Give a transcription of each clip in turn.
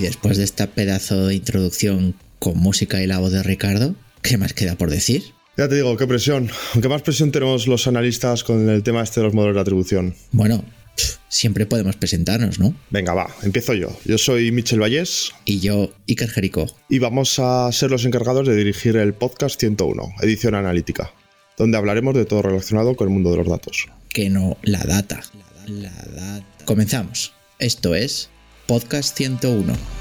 Y después de esta pedazo de introducción con música y la voz de Ricardo, ¿qué más queda por decir? Ya te digo, qué presión. Aunque más presión tenemos los analistas con el tema este de los modelos de atribución. Bueno, siempre podemos presentarnos, ¿no? Venga, va, empiezo yo. Yo soy Michel Vallés. Y yo, Iker Jerico. Y vamos a ser los encargados de dirigir el podcast 101, edición analítica, donde hablaremos de todo relacionado con el mundo de los datos. Que no, la data. La data. Comenzamos. Esto es Podcast 101.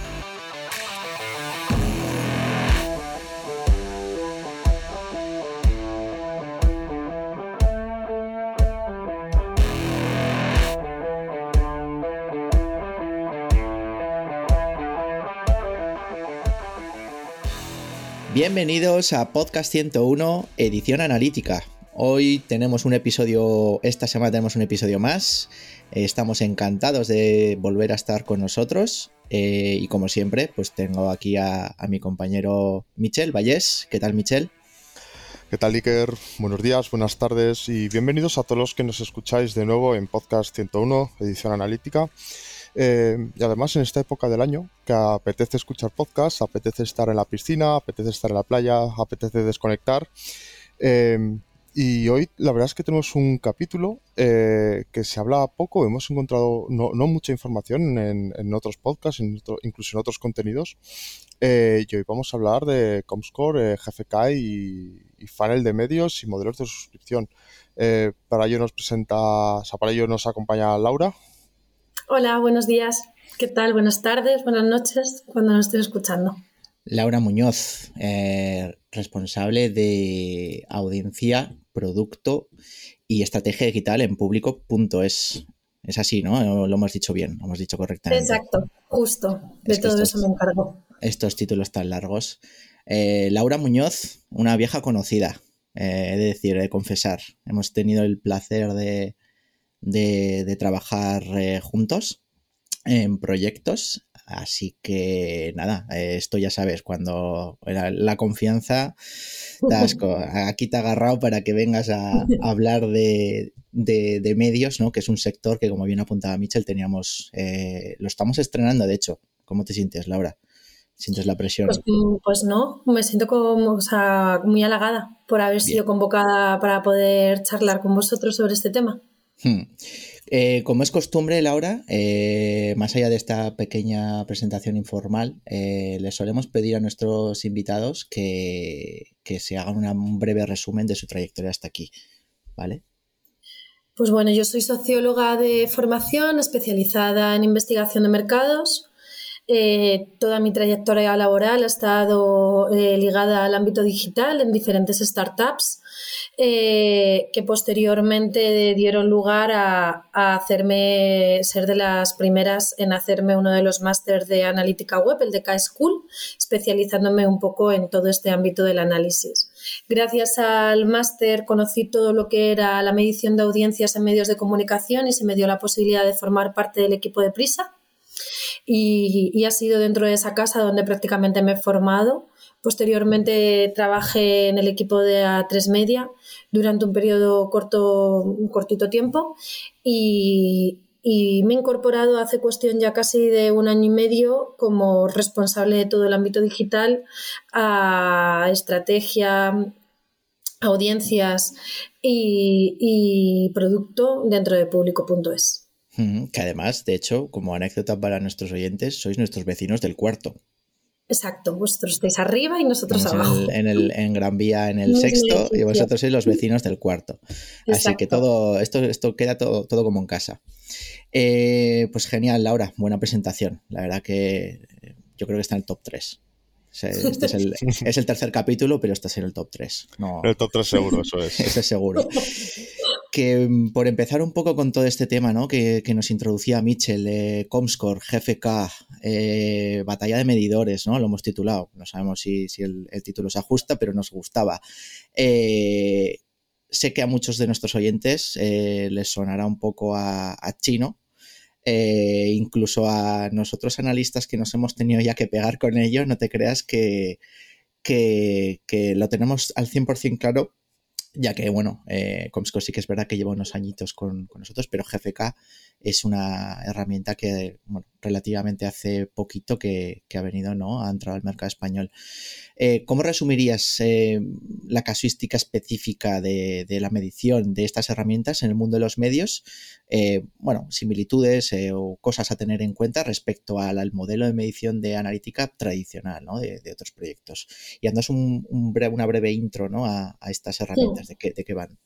Bienvenidos a Podcast 101, edición analítica. Hoy tenemos un episodio, esta semana tenemos un episodio más. Estamos encantados de volver a estar con nosotros. eh, y como siempre, pues tengo aquí a, a mi compañero Michel Vallés. ¿Qué tal, Michel? ¿Qué tal, Iker? Buenos días, buenas tardes y bienvenidos a todos los que nos escucháis de nuevo en Podcast 101, edición analítica. Eh, y además en esta época del año que apetece escuchar podcasts, apetece estar en la piscina, apetece estar en la playa, apetece desconectar. Eh, y hoy la verdad es que tenemos un capítulo eh, que se habla poco, hemos encontrado no, no mucha información en, en, otros podcasts, en otro, incluso en otros contenidos. Eh, y hoy vamos a hablar de Comscore, eh, GFK y, y, funnel de medios y modelos de suscripción. Eh, para ello nos presenta, o sea, para ello nos acompaña Laura. Hola, buenos días. ¿Qué tal? Buenas tardes, buenas noches, cuando nos estén escuchando. Laura Muñoz, eh, responsable de audiencia, producto y estrategia digital en público.es. Es así, ¿no? Lo hemos dicho bien, lo hemos dicho correctamente. Exacto, justo. De es todo estos, eso me encargo. Estos títulos tan largos. Eh, Laura Muñoz, una vieja conocida, eh, he de decir, he de confesar. Hemos tenido el placer de, de, de trabajar eh, juntos en proyectos Así que nada, esto ya sabes, cuando la, la confianza, asco. aquí te he agarrado para que vengas a, a hablar de, de, de, medios, ¿no? que es un sector que, como bien apuntaba Michel, teníamos, eh, lo estamos estrenando, de hecho. ¿Cómo te sientes, Laura? ¿Sientes la presión? Pues, pues no, me siento como, o sea, muy halagada por haber sido convocada para poder charlar con vosotros sobre este tema. Hmm. Eh, como es costumbre, Laura, eh, más allá de esta pequeña presentación informal, eh, le solemos pedir a nuestros invitados que, que se hagan un breve resumen de su trayectoria hasta aquí. ¿Vale? Pues bueno, yo soy socióloga de formación, especializada en investigación de mercados. Eh, toda mi trayectoria laboral ha estado eh, ligada al ámbito digital en diferentes startups eh, que posteriormente dieron lugar a, hacerme ser de las primeras en hacerme uno de los másteres de analítica web, el de K-School, especializándome un poco en todo este ámbito del análisis. Gracias al máster conocí todo lo que era la medición de audiencias en medios de comunicación y se me dio la posibilidad de formar parte del equipo de Prisa y, ha sido dentro de esa casa donde prácticamente me he formado. Posteriormente trabajé en el equipo de A3 Media durante un periodo corto, un cortito tiempo y, y, me he incorporado hace cuestión ya casi de un año y medio como responsable de todo el ámbito digital a estrategia, audiencias y, y producto dentro de público.es. Que además, de hecho, como anécdota para nuestros oyentes, sois nuestros vecinos del cuarto. Exacto, vosotros estáis arriba y nosotros Estamos abajo. En, el, en, el, en, Gran Vía, en el no, sexto, y vosotros sois los vecinos del cuarto. Exacto. Así que todo esto, esto queda todo, todo como en casa. Eh, pues genial, Laura, buena presentación. La verdad que yo creo que está en el top 3. Este es el, es el, tercer capítulo, pero estás en el top 3. No. El top 3 seguro, eso es. eso es seguro. Mm, por empezar un poco con todo este tema ¿no? que, nos introducía Mitchell, de Comscore, GFK, eh, batalla de medidores, ¿no? lo hemos titulado, no sabemos si, el, título se ajusta, pero nos gustaba. Eh, sé que a muchos de nuestros oyentes eh, les sonará un poco a, chino, incluso a nosotros analistas que nos hemos tenido ya que pegar con ello, no te creas que, que lo tenemos al 100% claro ya que, bueno, eh, Comscore sí que es verdad que lleva unos añitos con, con, nosotros, pero GFK es una herramienta que, bueno, relativamente hace poquito que, ha venido, ¿no? Ha entrado al mercado español. Eh, ¿Cómo resumirías eh, la casuística específica de, la medición de estas herramientas en el mundo de los medios? Eh, bueno, similitudes o cosas a tener en cuenta respecto al, modelo de medición de analítica tradicional, ¿no? De, otros proyectos. Y andas un, una breve intro, ¿no? A, estas herramientas, de, qué, de qué van.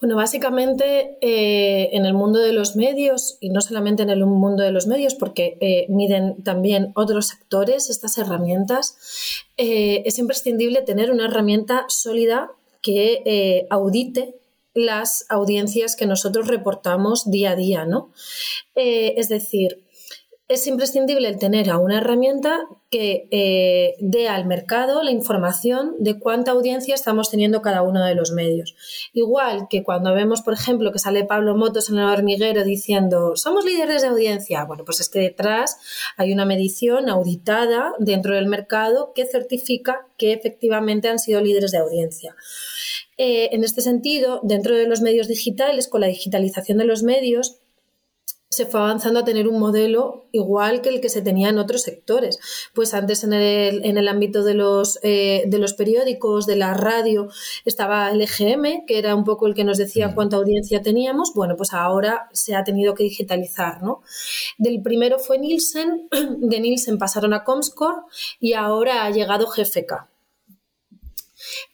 Bueno, básicamente eh, en el mundo de los medios, y no solamente en el mundo de los medios, porque eh, miden también otros sectores estas herramientas, eh, es imprescindible tener una herramienta sólida que audite las audiencias que nosotros reportamos día a día, ¿no? es decir, es imprescindible el tener a una herramienta que eh, dé al mercado la información de cuánta audiencia estamos teniendo cada uno de los medios. Igual que cuando vemos, por ejemplo, que sale Pablo Motos en el hormiguero diciendo somos líderes de audiencia, bueno, pues es que detrás hay una medición auditada dentro del mercado que certifica que efectivamente han sido líderes de audiencia. Eh, en este sentido, dentro de los medios digitales, con la digitalización de los medios, se fue avanzando a tener un modelo igual que el que se tenía en otros sectores. Pues antes en el, en el ámbito de los, eh, de los periódicos, de la radio, estaba el EGM, que era un poco el que nos decía mm. cuánta audiencia teníamos. Bueno, pues ahora se ha tenido que digitalizar, ¿no? Del primero fue Nielsen, de Nielsen pasaron a Comscore y ahora ha llegado GFK.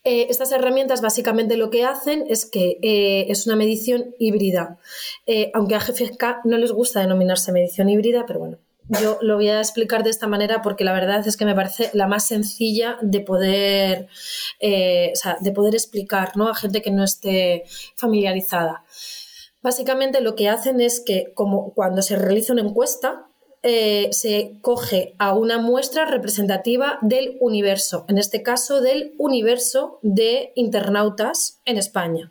Eh, estas herramientas básicamente lo que hacen es que eh, es una medición híbrida, eh, aunque a GFK no les gusta denominarse medición híbrida, pero bueno, yo lo voy a explicar de esta manera porque la verdad es que me parece la más sencilla de poder, de poder explicar ¿no? a gente que no esté familiarizada. Básicamente lo que hacen es que como cuando se realiza una encuesta, eh, se coge a una muestra representativa del universo, en este caso del universo de internautas en España.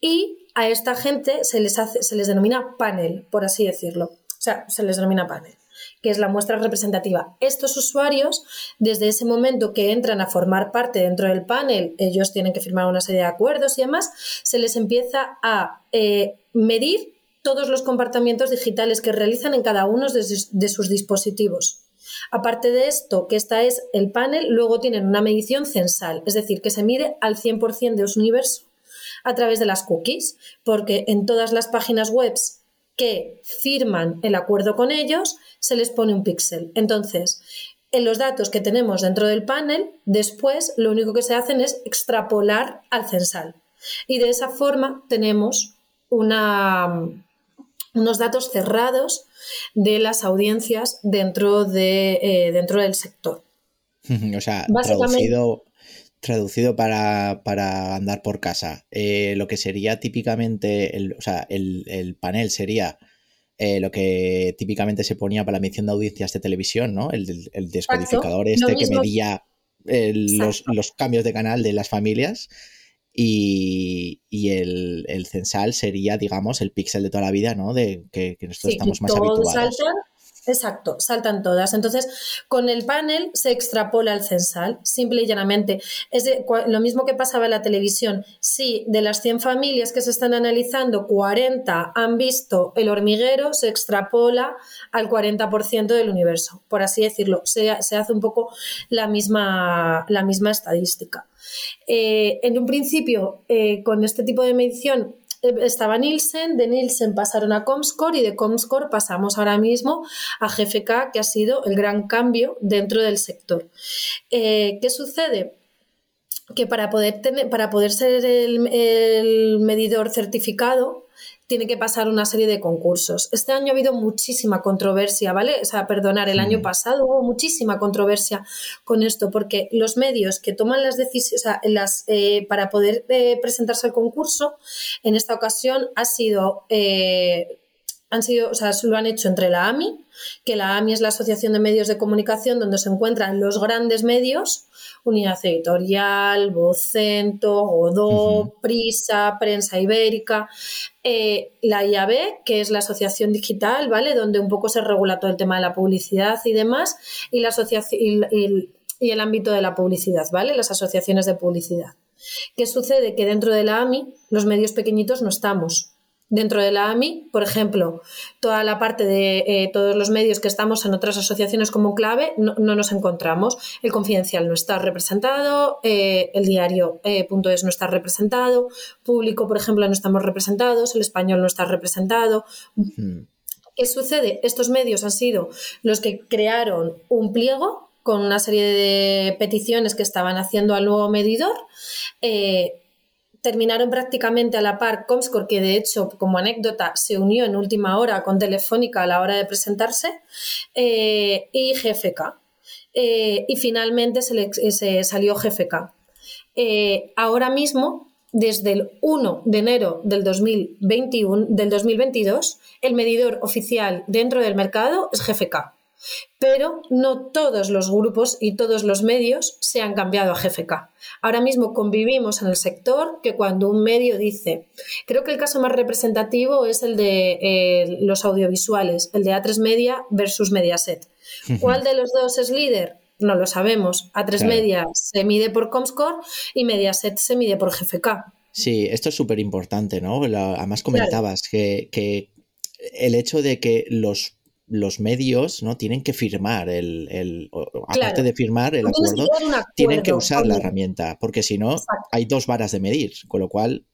Y a esta gente se les, hace, se les denomina panel, por así decirlo. O sea, se les denomina panel que es la muestra representativa. Estos usuarios, desde ese momento que entran a formar parte dentro del panel, ellos tienen que firmar una serie de acuerdos y demás, se les empieza a eh, medir todos los comportamientos digitales que realizan en cada uno de sus, dispositivos. Aparte de esto, que esta es el panel, luego tienen una medición censal, es decir, que se mide al 100% de su universo a través de las cookies, porque en todas las páginas web que firman el acuerdo con ellos se les pone un píxel. Entonces, en los datos que tenemos dentro del panel, después lo único que se hacen es extrapolar al censal. Y de esa forma tenemos una, unos datos cerrados de las audiencias dentro, de, eh, dentro del sector. o sea, traducido, traducido para, andar por casa. Eh, lo que sería típicamente, el, o sea, el, panel sería eh, lo que típicamente se ponía para la medición de audiencias de televisión, ¿no? El, el descodificador este que medía los, los, cambios de canal de las familias y, el, censal sería, digamos, el píxel de toda la vida, ¿no? De que, nosotros estamos más habituados. Exacto, saltan todas. Entonces, con el panel se extrapola el censal, simple y llanamente. Es lo mismo que pasaba en la televisión. Si de las 100 familias que se están analizando, 40 han visto el hormiguero, se extrapola al 40% del universo, por así decirlo. Se, hace un poco la misma, la misma estadística. Eh, en un principio, eh, con este tipo de medición, estaba Nielsen, de Nielsen pasaron a Comscore y de Comscore pasamos ahora mismo a GFK, que ha sido el gran cambio dentro del sector. ¿Qué sucede? Que para poder, tener, para poder ser el medidor certificado, tiene que pasar una serie de concursos. Este año ha habido muchísima controversia, ¿vale? O sea, perdonar, el año pasado hubo muchísima controversia con esto, porque los medios que toman las decisiones, o sea, las, eh, para poder eh, presentarse al concurso, en esta ocasión ha sido... Eh, han sido, o sea, lo han hecho entre la AMI, que la AMI es la Asociación de Medios de Comunicación donde se encuentran los grandes medios, Unidad Editorial, Vocento, Godó, Prisa, Prensa Ibérica, eh, la IAB, que es la Asociación Digital, ¿vale? Donde un poco se regula todo el tema de la publicidad y demás, y la asociación y, y el ámbito de la publicidad, ¿vale? Las asociaciones de publicidad. ¿Qué sucede? Que dentro de la AMI los medios pequeñitos no estamos. Dentro de la AMI, por ejemplo, toda la parte de eh, todos los medios que estamos en otras asociaciones como clave, no, nos encontramos. El confidencial no está representado, eh, el diario eh, punto no está representado, público, por ejemplo, no estamos representados, el español no está representado. ¿Qué sucede? Estos medios han sido los que crearon un pliego con una serie de peticiones que estaban haciendo al nuevo medidor terminaron prácticamente a la par Comscore, que de hecho, como anécdota, se unió en última hora con Telefónica a la hora de presentarse, eh, y GFK. Eh, y finalmente se, salió GFK. Eh, ahora mismo, desde el 1 de enero del, 2021, del 2022, el medidor oficial dentro del mercado es GFK. Pero no todos los grupos y todos los medios se han cambiado a GFK. Ahora mismo convivimos en el sector que cuando un medio dice, creo que el caso más representativo es el de eh, los audiovisuales, el de A3 Media versus Mediaset. ¿Cuál de los dos es líder? No lo sabemos. A3 Media se mide por Comscore y Mediaset se mide por GFK. Sí, esto es súper importante, ¿no? además comentabas que, que el hecho de que los los medios no tienen que firmar el, aparte de firmar el acuerdo, tienen que usar la herramienta, porque si no hay dos varas de medir, con lo cual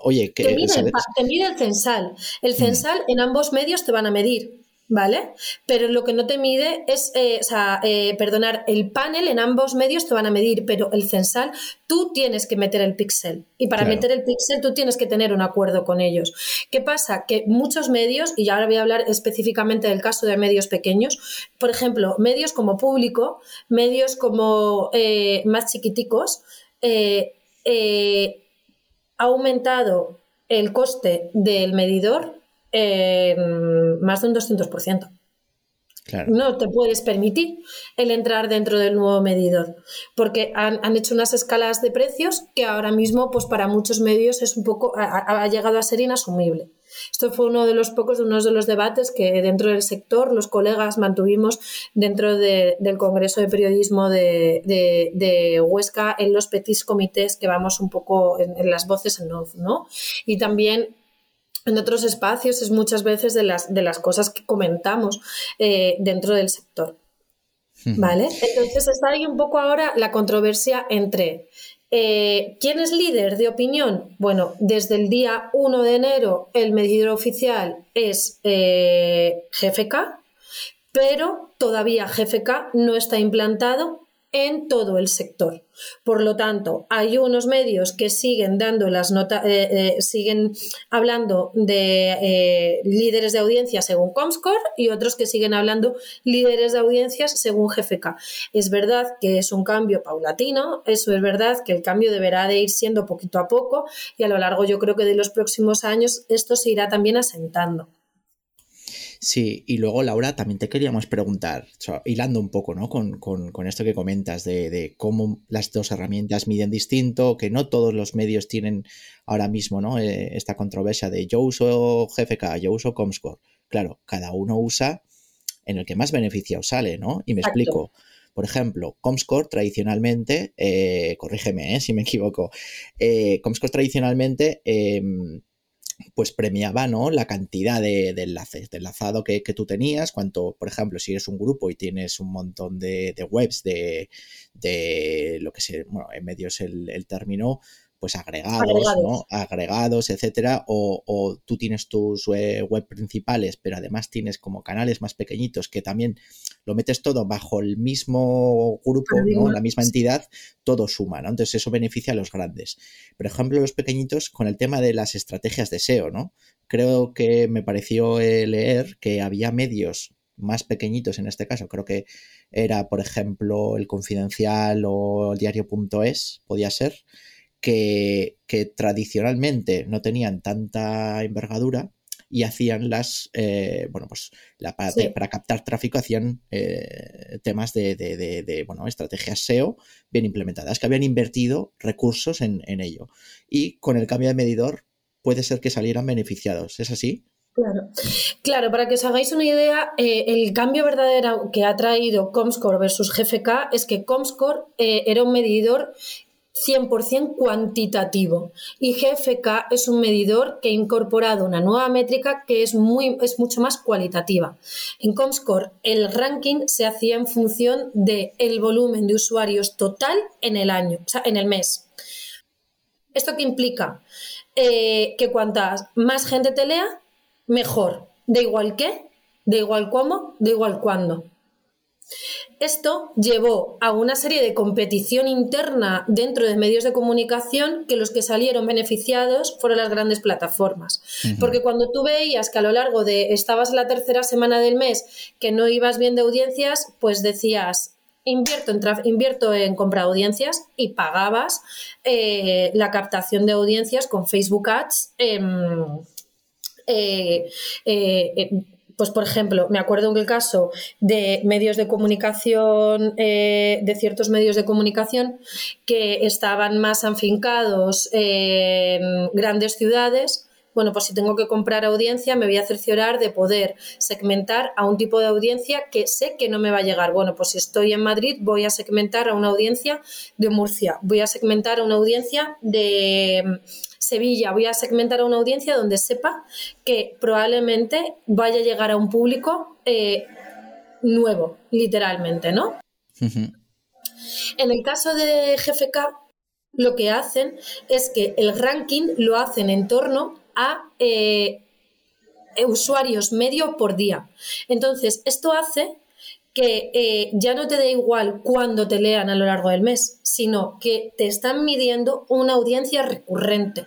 Oye, que te mide, el, censal. El mm. censal en ambos medios te van a medir. ¿Vale? Pero lo que no te mide es, eh, o sea, eh, perdonar, el panel en ambos medios te van a medir, pero el censal tú tienes que meter el píxel. Y para meter el píxel tú tienes que tener un acuerdo con ellos. ¿Qué pasa? Que muchos medios, y ahora voy a hablar específicamente del caso de medios pequeños, por ejemplo, medios como público, medios como eh, más chiquiticos, ha aumentado el coste del medidor más de un 200%. No te puedes permitir el entrar dentro del nuevo medidor, porque han, hecho unas escalas de precios que ahora mismo, pues para muchos medios es un poco, ha, llegado a ser inasumible. Esto fue uno de los pocos, uno de los debates que dentro del sector los colegas mantuvimos dentro del Congreso de Periodismo de, Huesca en los petits comités que vamos un poco en, las voces en off, ¿no? Y también en otros espacios es muchas veces de las, de las cosas que comentamos eh, dentro del sector. ¿Vale? Entonces está ahí un poco ahora la controversia entre eh, ¿quién es líder de opinión? Bueno, desde el día 1 de enero el medidor oficial es eh, GFK, pero todavía GFK no está implantado en todo el sector. Por lo tanto, hay unos medios que siguen dando las notas, eh, eh, siguen hablando de eh, líderes de audiencia según Comscore y otros que siguen hablando líderes de audiencias según GFK. Es verdad que es un cambio paulatino, eso es verdad que el cambio deberá de ir siendo poquito a poco y a lo largo yo creo que de los próximos años esto se irá también asentando. Sí, y luego Laura, también te queríamos preguntar, hilando un poco ¿no? con, esto que comentas de, cómo las dos herramientas miden distinto, que no todos los medios tienen ahora mismo ¿no? Eh, esta controversia de yo uso GFK, yo uso Comscore. Claro, cada uno usa en el que más beneficio sale, ¿no? Y me explico. Por ejemplo, Comscore tradicionalmente, eh, corrígeme eh, si me equivoco, Comscore tradicionalmente em, pues premiaba ¿no? la cantidad de, enlaces, de enlazado que, tú tenías, cuanto, por ejemplo, si eres un grupo y tienes un montón de, webs de, de, lo que se, bueno, en medio es el, el término, pues agregados, agregados. ¿no? Agregados, etcétera, o, tú tienes tus web principales, pero además tienes como canales más pequeñitos que también lo metes todo bajo el mismo grupo, ¿no? La misma entidad, todo suma, ¿no? Entonces eso beneficia a los grandes. Por ejemplo, los pequeñitos con el tema de las estrategias de SEO, ¿no? creo que me pareció eh, leer que había medios más pequeñitos en este caso, creo que era, por ejemplo, el Confidencial o el diario.es, podía ser, que, tradicionalmente no tenían tanta envergadura y hacían las, eh, bueno, pues la, para, captar tráfico hacían eh, temas de, bueno, estrategias SEO bien implementadas, que habían invertido recursos en, ello. Y con el cambio de medidor puede ser que salieran beneficiados, ¿es así? Claro. claro, para que os hagáis una idea, eh, el cambio verdadero que ha traído Comscore versus GFK es que Comscore era un medidor 100% cuantitativo y GFK es un medidor que ha incorporado una nueva métrica que es, muy, es mucho más cualitativa. En Comscore el ranking se hacía en función del el volumen de usuarios total en el año, o sea, en el mes. ¿Esto qué implica? Eh, que cuantas más gente te lea, mejor. De igual qué, de igual cómo, de igual cuándo. Esto llevó a una serie de competición interna dentro de medios de comunicación que los que salieron beneficiados fueron las grandes plataformas. Porque cuando tú veías que a lo largo de estabas la tercera semana del mes que no ibas bien de audiencias, pues decías, invierto en, invierto en comprar audiencias y pagabas eh, la captación de audiencias con Facebook Ads. Eh, eh, pues por ejemplo, me acuerdo en el caso de medios de comunicación, eh, de ciertos medios de comunicación que estaban más afincados en grandes ciudades, bueno, pues si tengo que comprar audiencia, me voy a cerciorar de poder segmentar a un tipo de audiencia que sé que no me va a llegar. Bueno, pues si estoy en Madrid, voy a segmentar a una audiencia de Murcia, voy a segmentar a una audiencia de Sevilla, voy a segmentar a una audiencia donde sepa que probablemente vaya a llegar a un público eh, nuevo, literalmente, ¿no? En el caso de GFK, lo que hacen es que el ranking lo hacen en torno a eh, usuarios medio por día. Entonces, esto hace que eh, ya no te da igual cuándo te lean a lo largo del mes, sino que te están midiendo una audiencia recurrente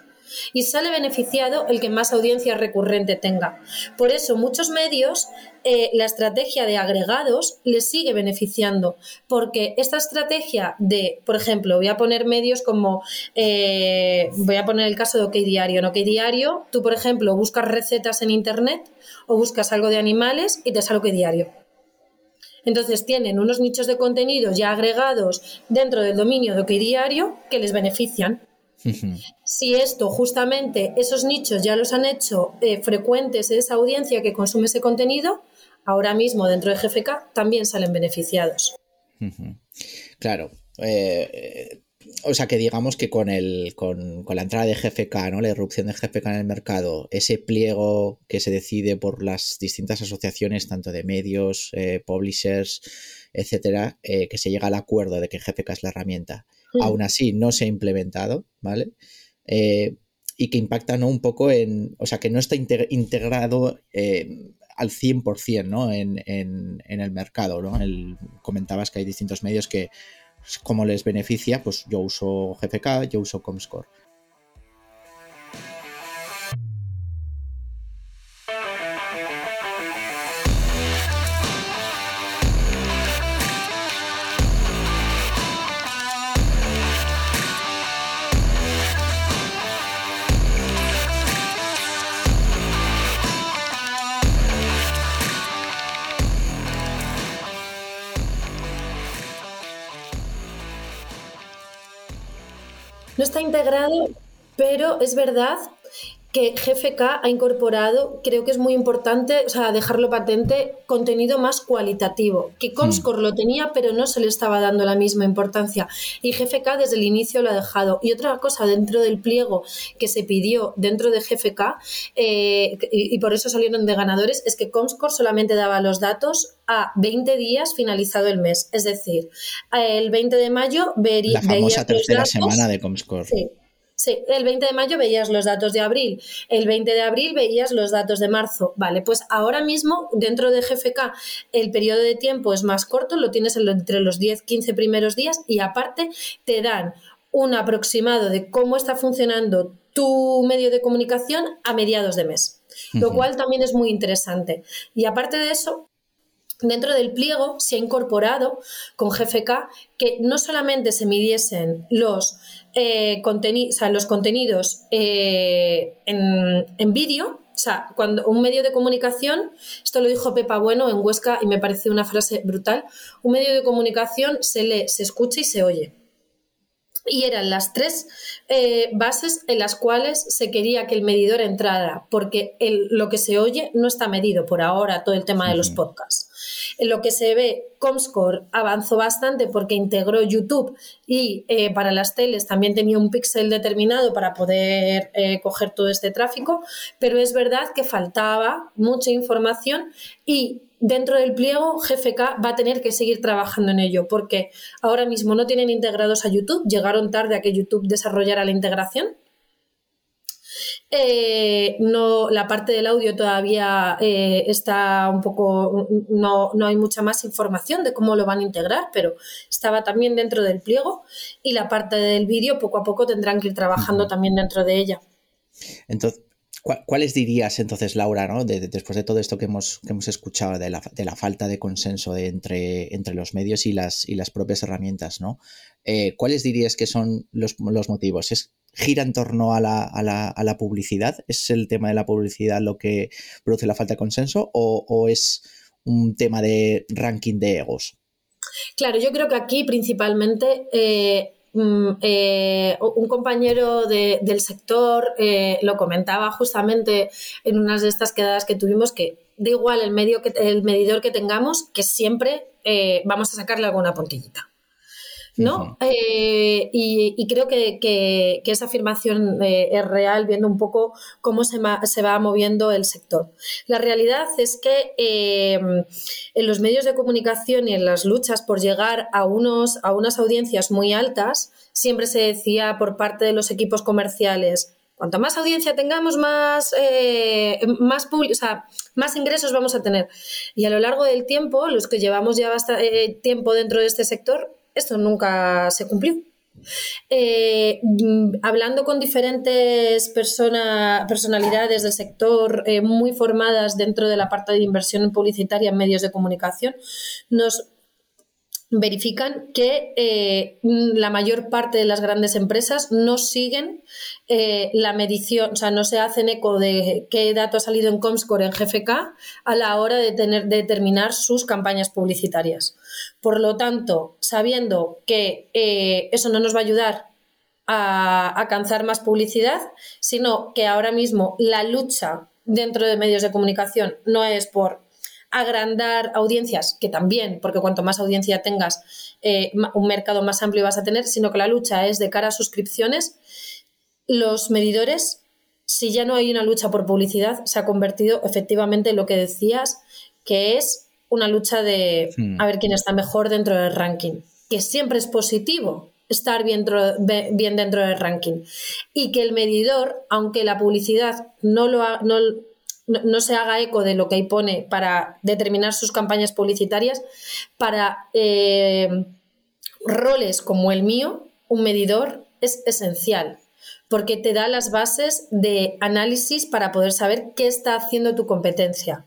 y sale beneficiado el que más audiencia recurrente tenga. Por eso muchos medios eh, la estrategia de agregados les sigue beneficiando, porque esta estrategia de, por ejemplo, voy a poner medios como, eh, voy a poner el caso de OK Diario. En OK Diario, tú, por ejemplo, buscas recetas en Internet o buscas algo de animales y te sale OK Diario. Entonces tienen unos nichos de contenido ya agregados dentro del dominio de OK Diario que les benefician. Si esto, justamente, esos nichos ya los han hecho eh, frecuentes esa audiencia que consume ese contenido, ahora mismo dentro de GFK también salen beneficiados. Claro. Eh, o sea que digamos que con, el, con, la entrada de GFK, ¿no? la irrupción de GFK en el mercado, ese pliego que se decide por las distintas asociaciones, tanto de medios, eh, publishers, etcétera, que se llega al acuerdo de que GFK es la herramienta aún así no se ha implementado, ¿vale? Eh, y que impacta ¿no? un poco en, o sea, que no está integrado eh, al 100% ¿no? en, en, en, el mercado, ¿no? El, comentabas que hay distintos medios que, como les beneficia, pues yo uso GFK, yo uso Comscore. No está integrado, pero es verdad que GFK ha incorporado, creo que es muy importante, o sea, dejarlo patente, contenido más cualitativo, que Comscore hmm. lo tenía, pero no se le estaba dando la misma importancia. Y GFK desde el inicio lo ha dejado. Y otra cosa dentro del pliego que se pidió dentro de GFK, eh, y, por eso salieron de ganadores, es que Comscore solamente daba los datos a 20 días finalizado el mes. Es decir, el 20 de mayo vería... La famosa tercera semana de Comscore. Sí, el 20 de mayo veías los datos de abril, el 20 de abril veías los datos de marzo. Vale, pues ahora mismo dentro de GFK el periodo de tiempo es más corto, lo tienes entre los 10-15 primeros días y aparte te dan un aproximado de cómo está funcionando tu medio de comunicación a mediados de mes. lo cual también es muy interesante. Y aparte de eso, Dentro del pliego se ha incorporado con GFK que no solamente se midiesen los, eh, los contenidos eh, en, en vídeo, o sea, cuando un medio de comunicación, esto lo dijo Pepa Bueno en Huesca y me pareció una frase brutal, un medio de comunicación se lee, se escucha y se oye. Y eran las tres eh, bases en las cuales se quería que el medidor entrara, porque lo que se oye no está medido por ahora, todo el tema de los podcasts. Lo que se ve, Comscore avanzó bastante porque integró YouTube y eh, para las teles también tenía un píxel determinado para poder eh, coger todo este tráfico, pero es verdad que faltaba mucha información y dentro del pliego GFK va a tener que seguir trabajando en ello porque ahora mismo no tienen integrados a YouTube, llegaron tarde a que YouTube desarrollara la integración. Eh, no, la parte del audio todavía eh, está un poco, no, no, hay mucha más información de cómo lo van a integrar, pero estaba también dentro del pliego y la parte del vídeo poco a poco tendrán que ir trabajando también dentro de ella. Entonces, ¿Cuáles dirías entonces, Laura, ¿no? después de todo esto que hemos, que hemos escuchado de la, de la, falta de consenso entre, entre los medios y las, y las propias herramientas, ¿no? Eh, ¿Cuáles dirías que son los, los motivos? ¿Es, ¿Gira en torno a la, a, la, a la, publicidad? ¿Es el tema de la publicidad lo que produce la falta de consenso o, es un tema de ranking de egos? Claro, yo creo que aquí principalmente eh, Mm, eh, un compañero del sector eh, lo comentaba justamente en unas de estas quedadas que tuvimos que da igual el, medio que, el medidor que tengamos, que siempre vamos a sacarle alguna puntillita. ¿No? Eh, y, creo que, esa afirmación eh, es real viendo un poco cómo se, va moviendo el sector. La realidad es que em, en los medios de comunicación y en las luchas por llegar a, unos, a unas audiencias muy altas, siempre se decía por parte de los equipos comerciales, cuanto más audiencia tengamos, más, eh, más, más ingresos vamos a tener. Y a lo largo del tiempo, los que llevamos ya bastante tiempo dentro de este sector, esto nunca se cumplió. Eh, mm, hablando con diferentes personalidades del sector eh, muy formadas dentro de la parte de inversión publicitaria en medios de comunicación, nos verifican que eh, la mayor parte de las grandes empresas no siguen la medición, o sea, no se hacen eco de qué dato ha salido en Comscore en GFK a la hora de, tener, determinar sus campañas publicitarias. Por lo tanto, sabiendo que eh, eso no nos va a ayudar a alcanzar más publicidad, sino que ahora mismo la lucha dentro de medios de comunicación no es por agrandar audiencias, que también, porque cuanto más audiencia tengas, eh, un mercado más amplio vas a tener, sino que la lucha es de cara a suscripciones. Los medidores, si ya no hay una lucha por publicidad, se ha convertido efectivamente en lo que decías, que es una lucha de a ver quién está mejor dentro del ranking, que siempre es positivo estar bien, bien dentro del ranking. Y que el medidor, aunque la publicidad no lo, ha, no, no, se haga eco de lo que ahí pone para determinar sus campañas publicitarias, para eh, roles como el mío, un medidor es esencial porque te da las bases de análisis para poder saber qué está haciendo tu competencia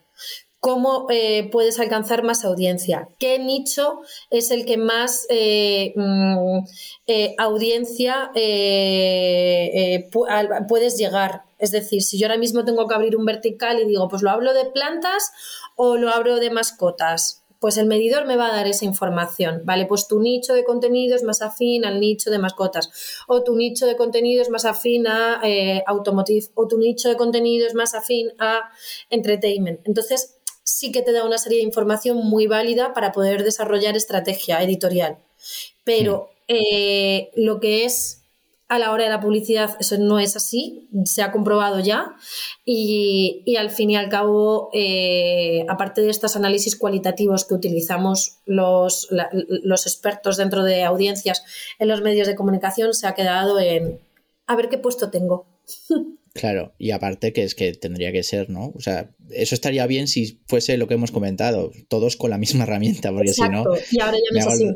cómo eh, puedes alcanzar más audiencia, qué nicho es el que más eh, mm, audiencia puedes llegar. Es decir, si yo ahora mismo tengo que abrir un vertical y digo, pues lo hablo de plantas o lo abro de mascotas, pues el medidor me va a dar esa información, ¿vale? Pues tu nicho de contenido es más afín al nicho de mascotas, o tu nicho de contenido es más afín a eh, automotive, o tu nicho de contenido es más afín a entertainment. Entonces, sí que te da una serie de información muy válida para poder desarrollar estrategia editorial. Pero eh, lo que es a la hora de la publicidad eso no es así, se ha comprobado ya y, al fin y al cabo, eh, aparte de estos análisis cualitativos que utilizamos los, los expertos dentro de audiencias en los medios de comunicación, se ha quedado en a ver qué puesto tengo. Claro, y aparte que es que tendría que ser, ¿no? O sea, eso estaría bien si fuese lo que hemos comentado, todos con la misma herramienta, porque si no... Y ahora ya no es así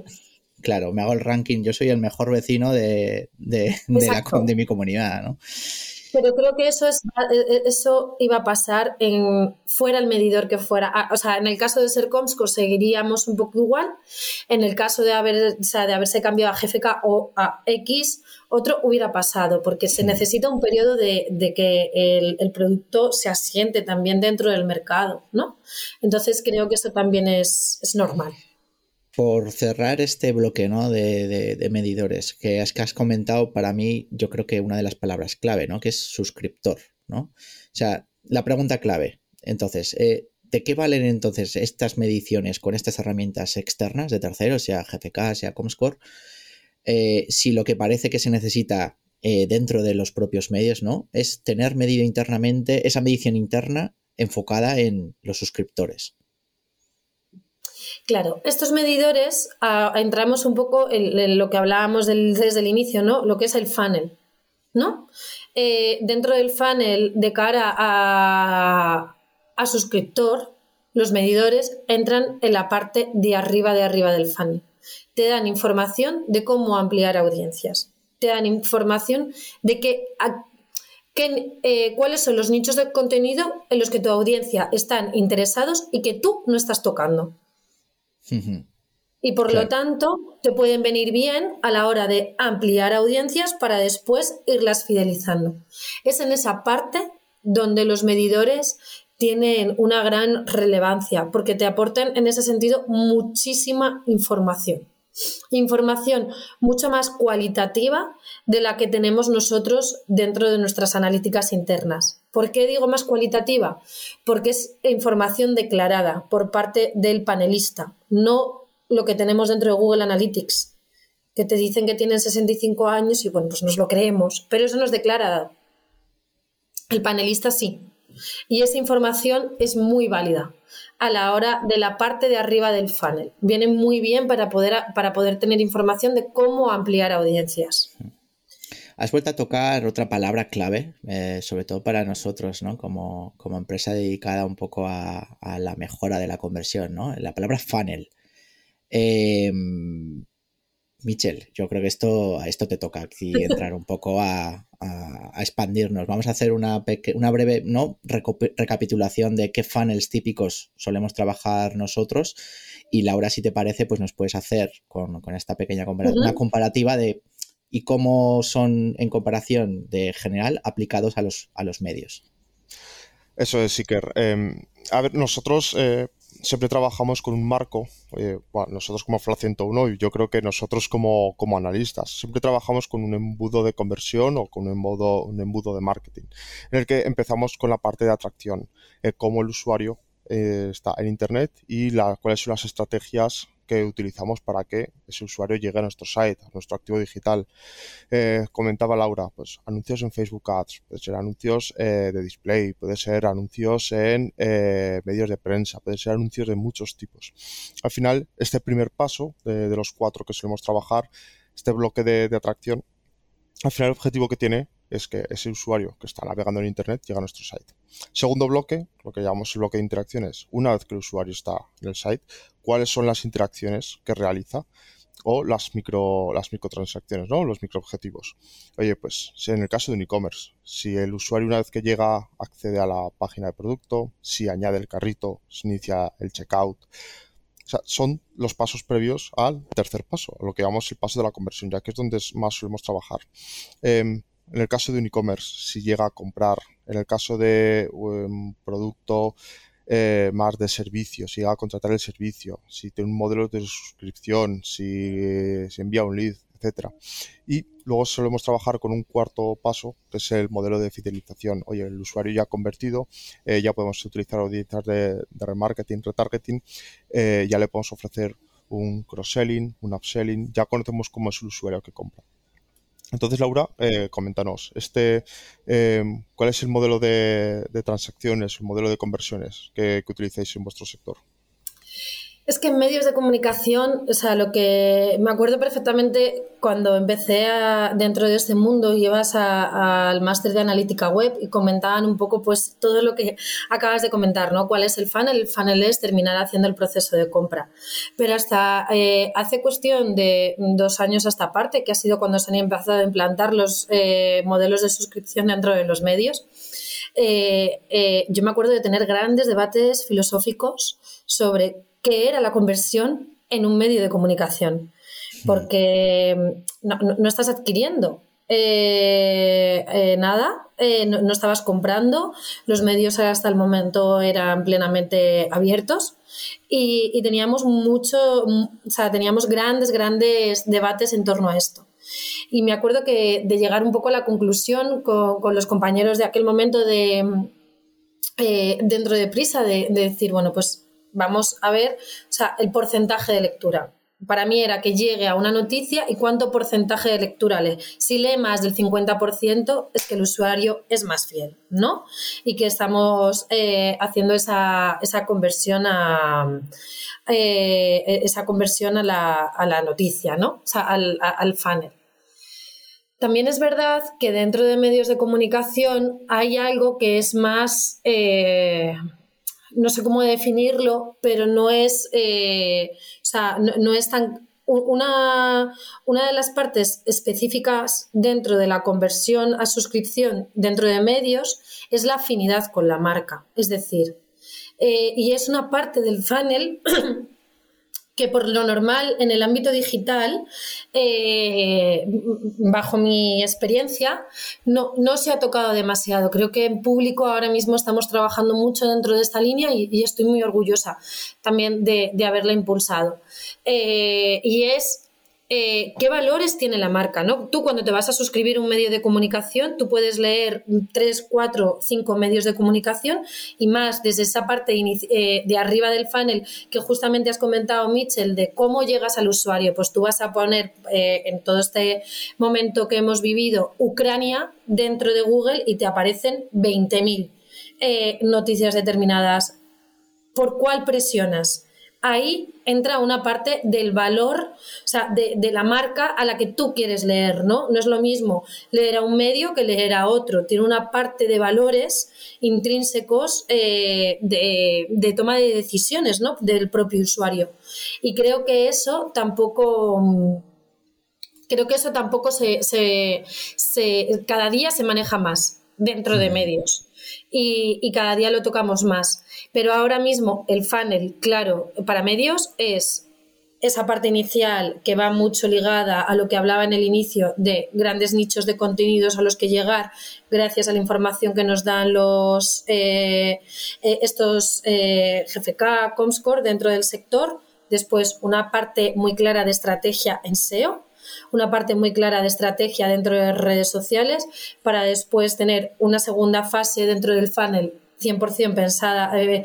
claro, me hago el ranking, yo soy el mejor vecino de, de, de, la, de mi comunidad, ¿no? Pero creo que eso, es, eh, eh, eso iba a pasar en fuera el medidor que fuera. Ah, o sea, en el caso de ser Comsco seguiríamos un poco igual. En el caso de, haber, de haberse cambiado a GFK o a X, otro hubiera pasado, porque se necesita un periodo de, que el, producto se asiente también dentro del mercado, ¿no? Entonces creo que eso también es, es normal por cerrar este bloque ¿no? de, medidores que has, comentado, para mí yo creo que una de las palabras clave, ¿no? que es suscriptor. ¿no? O sea, la pregunta clave. Entonces, eh, ¿de qué valen entonces estas mediciones con estas herramientas externas de terceros, sea GFK, sea Comscore, eh, si lo que parece que se necesita eh, dentro de los propios medios, ¿no? Es tener medido internamente, esa medición interna enfocada en los suscriptores. Claro, estos medidores ah, entramos un poco en, lo que hablábamos desde el inicio, ¿no? Lo que es el funnel, ¿no? Eh, dentro del funnel, de cara a, suscriptor, los medidores entran en la parte de arriba de arriba del funnel. Te dan información de cómo ampliar audiencias. Te dan información de eh, cuáles son los nichos de contenido en los que tu audiencia están interesados y que tú no estás tocando. Y por lo tanto, te pueden venir bien a la hora de ampliar audiencias para después irlas fidelizando. Es en esa parte donde los medidores tienen una gran relevancia, porque te aportan en ese sentido muchísima información. Información mucho más cualitativa de la que tenemos nosotros dentro de nuestras analíticas internas. ¿Por qué digo más cualitativa? Porque es información declarada por parte del panelista, no lo que tenemos dentro de Google Analytics, que te dicen que tienen 65 años y bueno, pues nos lo creemos, pero eso no es declarado. El panelista sí. Y esa información es muy válida a la hora de la parte de arriba del funnel. Viene muy bien para poder, para poder tener información de cómo ampliar audiencias. Has vuelto a tocar otra palabra clave, eh, sobre todo para nosotros, ¿no? Como, empresa dedicada un poco a, la mejora de la conversión, ¿no? La palabra funnel. Eh, Michel, yo creo que esto, a esto te toca aquí entrar un poco a, expandirnos. Vamos a hacer una, una breve ¿no? recapitulación de qué funnels típicos solemos trabajar nosotros. Y Laura, si te parece, pues nos puedes hacer con, esta pequeña comparativa, una comparativa de y cómo son en comparación de general aplicados a los, a los medios. Eso es, Iker. Em, a ver, nosotros eh, siempre trabajamos con un marco, eh, bueno, nosotros como FLA 101 y yo creo que nosotros como, como, analistas, siempre trabajamos con un embudo de conversión o con un embudo, un embudo de marketing, en el que empezamos con la parte de atracción, eh, cómo el usuario está en Internet y cuáles son las estrategias que utilizamos para que ese usuario llegue a nuestro site, a nuestro activo digital. Eh, comentaba Laura, pues anuncios en Facebook Ads, puede ser anuncios eh, de display, puede ser anuncios en eh, medios de prensa, puede ser anuncios de muchos tipos. Al final, este primer paso de, los cuatro que solemos trabajar, este bloque de, de atracción, al final el objetivo que tiene es que ese usuario que está navegando en Internet llega a nuestro site. Segundo bloque, lo que llamamos el bloque de interacciones, una vez que el usuario está en el site, cuáles son las interacciones que realiza o las micro las microtransacciones, ¿no? Los microobjetivos. Oye, pues en el caso de un e-commerce, si el usuario una vez que llega accede a la página de producto, si añade el carrito, se inicia el checkout. O sea, son los pasos previos al tercer paso, a lo que llamamos el paso de la conversión, ya que es donde más solemos trabajar. Em, en el caso de un e-commerce, si llega a comprar, en el caso de un producto eh, más de servicio, si llega a contratar el servicio, si tiene un modelo de suscripción, si se envía un lead, etcétera. Y luego solemos trabajar con un cuarto paso, que es el modelo de fidelización. Oye, el usuario ya convertido, eh, ya podemos utilizar audiencias de, de remarketing, retargeting, eh, ya le podemos ofrecer un cross-selling, un upselling, ya conocemos cómo es el usuario que compra. Entonces, Laura, eh, coméntanos, este, eh, ¿cuál es el modelo de, transacciones, el modelo de conversiones que, utilizáis en vuestro sector? Es que en medios de comunicación, o sea, lo que me acuerdo perfectamente cuando empecé dentro de este mundo, ibas al máster de analítica web y comentaban un poco pues todo lo que acabas de comentar, ¿no? ¿Cuál es el funnel? El funnel es terminar haciendo el proceso de compra. Pero hasta eh, hace cuestión de dos años a esta parte, que ha sido cuando se han empezado a implantar los eh, modelos de suscripción dentro de los medios, eh, yo me acuerdo de tener grandes debates filosóficos sobre qué era la conversión en un medio de comunicación, porque no, estás adquiriendo eh, eh, nada, eh, no, estabas comprando, los medios hasta el momento eran plenamente abiertos y, teníamos mucho, o sea, teníamos grandes, grandes debates en torno a esto. Y me acuerdo que de llegar un poco a la conclusión con, los compañeros de aquel momento de dentro de prisa, de, de decir, bueno, pues vamos a ver o sea, el porcentaje de lectura. Para mí era que llegue a una noticia y cuánto porcentaje de lectura lee. Si lee más del 50% es que el usuario es más fiel, ¿no? Y que estamos eh, haciendo esa, conversión a eh, esa conversión a la, noticia, ¿no? O sea, al, al funnel. También es verdad que dentro de medios de comunicación hay algo que es más eh, no sé cómo definirlo, pero no es, eh, o sea, no, es tan... Una, una, de las partes específicas dentro de la conversión a suscripción dentro de medios es la afinidad con la marca. Es decir, eh, y es una parte del funnel que por lo normal en el ámbito digital, eh, bajo mi experiencia, no, no, se ha tocado demasiado. Creo que en público ahora mismo estamos trabajando mucho dentro de esta línea y, estoy muy orgullosa también de, haberla impulsado. Eh, y es eh, qué valores tiene la marca, ¿no? Tú cuando te vas a suscribir un medio de comunicación, tú puedes leer tres, cuatro, cinco medios de comunicación y más desde esa parte eh, de arriba del funnel que justamente has comentado, Mitchell, de cómo llegas al usuario. Pues tú vas a poner eh, en todo este momento que hemos vivido Ucrania dentro de Google y te aparecen 20.000 noticias determinadas. ¿Por cuál presionas? Ahí entra una parte del valor, o sea, de, la marca a la que tú quieres leer, ¿no? No es lo mismo leer a un medio que leer a otro. Tiene una parte de valores intrínsecos eh, de, toma de decisiones, ¿no? Del propio usuario. Y creo que eso tampoco... Creo que eso tampoco se, se cada día se maneja más dentro de medios y, cada día lo tocamos más. Pero ahora mismo el funnel, claro, para medios es esa parte inicial que va mucho ligada a lo que hablaba en el inicio de grandes nichos de contenidos a los que llegar gracias a la información que nos dan los eh, eh, estos eh, GFK, Comscore dentro del sector. Después una parte muy clara de estrategia en SEO, una parte muy clara de estrategia dentro de redes sociales para después tener una segunda fase dentro del funnel 100% pensada eh,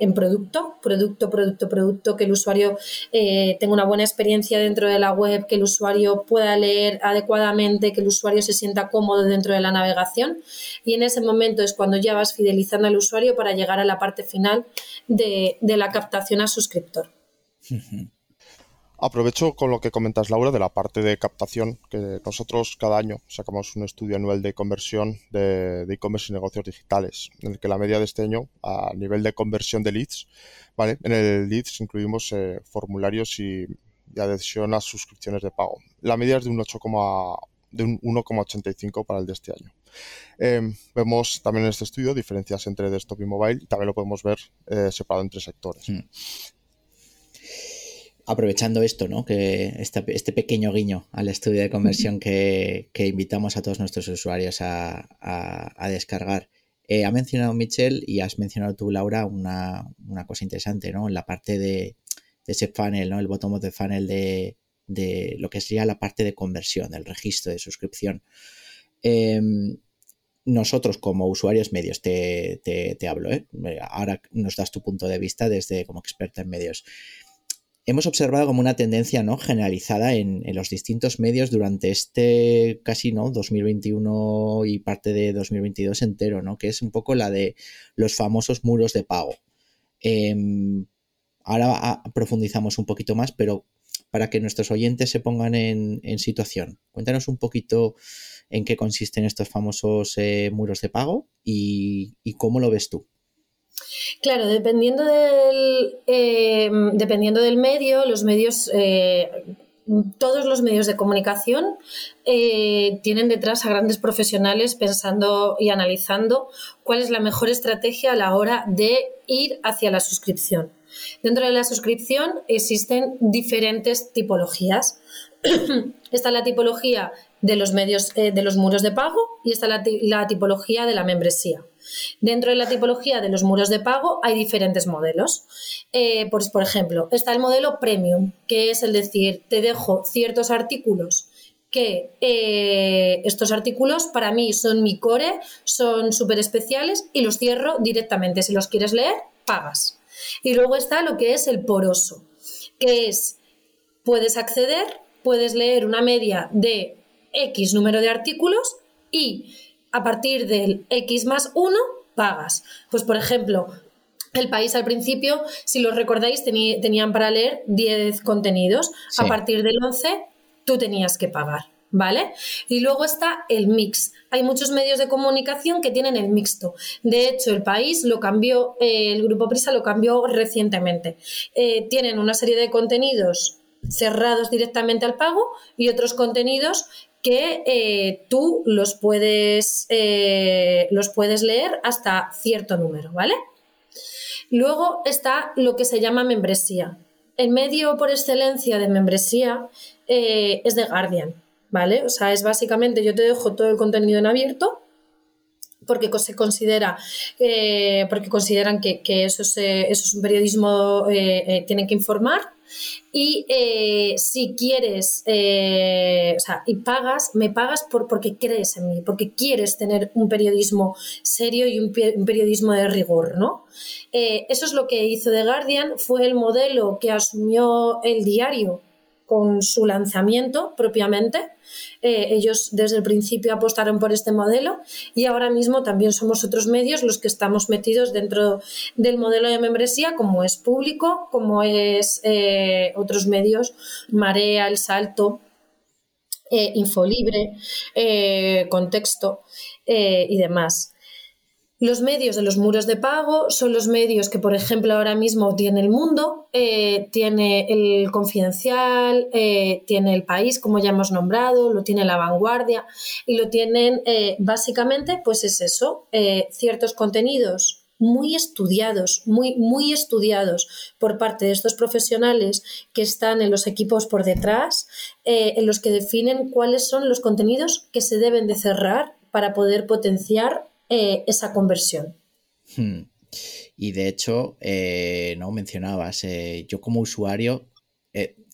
en producto, producto, producto, producto, que el usuario eh, tenga una buena experiencia dentro de la web, que el usuario pueda leer adecuadamente, que el usuario se sienta cómodo dentro de la navegación. Y en ese momento es cuando ya vas fidelizando al usuario para llegar a la parte final de, de la captación a suscriptor. Aprovecho con lo que comentas, Laura, de la parte de captación, que nosotros cada año sacamos un estudio anual de conversión de e-commerce y negocios digitales, en el que la media de este año, a nivel de conversión de leads, ¿vale? En el leads incluimos eh, formularios y, adhesión a suscripciones de pago. La media es de un 8, de un 1,85 para el de este año. Em, vemos también en este estudio diferencias entre desktop y mobile y también lo podemos ver eh, separado entre sectores. Mm aprovechando esto, ¿no? Que este, pequeño guiño al estudio de conversión que, invitamos a todos nuestros usuarios a, descargar. Eh, ha mencionado Michelle y has mencionado tú, Laura, una, cosa interesante, ¿no? En la parte de, ese funnel, ¿no? El bottom of the funnel de, lo que sería la parte de conversión, del registro de suscripción. Em, nosotros como usuarios medios, te, te, hablo, ¿eh? ahora nos das tu punto de vista desde como experta en medios hemos observado como una tendencia ¿no? generalizada en, los distintos medios durante este casi no 2021 y parte de 2022 entero, ¿no? que es un poco la de los famosos muros de pago. Em, ahora profundizamos un poquito más, pero para que nuestros oyentes se pongan en, situación, cuéntanos un poquito en qué consisten estos famosos eh, muros de pago y, cómo lo ves tú. Claro, dependiendo del, eh, dependiendo del medio, los medios todos los medios de comunicación eh, tienen detrás a grandes profesionales pensando y analizando cuál es la mejor estrategia a la hora de ir hacia la suscripción. Dentro de la suscripción existen diferentes tipologías. está la tipología de los medios eh, de los muros de pago y está la tipología de la membresía. Dentro de la tipología de los muros de pago hay diferentes modelos. Eh, pues, por ejemplo, está el modelo premium, que es el decir, te dejo ciertos artículos que eh, estos artículos para mí son mi core, son súper especiales y los cierro directamente. Si los quieres leer, pagas. Y luego está lo que es el poroso, que es, puedes acceder, puedes leer una media de X número de artículos y a partir del X más 1 pagas. Pues por ejemplo, el país al principio, si lo recordáis, tenían para leer 10 contenidos. A partir del 11 tú tenías que pagar. ¿Vale? Y luego está el mix. Hay muchos medios de comunicación que tienen el mixto. De hecho, el país lo cambió, eh, el Grupo Prisa lo cambió recientemente. Eh, tienen una serie de contenidos cerrados directamente al pago y otros contenidos que eh, tú los puedes, eh, los puedes leer hasta cierto número, ¿vale? Luego está lo que se llama membresía. El medio por excelencia de membresía eh, es The Guardian, ¿vale? O sea, es básicamente yo te dejo todo el contenido en abierto porque se considera porque consideran que, eso, es, eso, es, un periodismo tienen que informar y eh, si quieres, eh, o sea, y pagas, me pagas por, porque crees en mí, porque quieres tener un periodismo serio y un, periodismo de rigor, ¿no? Eh, eso es lo que hizo The Guardian, fue el modelo que asumió el diario con su lanzamiento propiamente. Eh, ellos desde el principio apostaron por este modelo y ahora mismo también somos otros medios los que estamos metidos dentro del modelo de membresía, como es público, como es eh, otros medios, Marea, El Salto, eh, Infolibre, Contexto y demás. Los medios de los muros de pago son los medios que, por ejemplo, ahora mismo tiene el mundo, eh, tiene el confidencial, eh, tiene el país, como ya hemos nombrado, lo tiene la vanguardia y lo tienen eh, básicamente, pues es eso, ciertos contenidos muy estudiados, muy, muy estudiados por parte de estos profesionales que están en los equipos por detrás, en los que definen cuáles son los contenidos que se deben de cerrar para poder potenciar eh, esa conversión. Hmm. Y de hecho, eh, no mencionabas, eh, yo como usuario,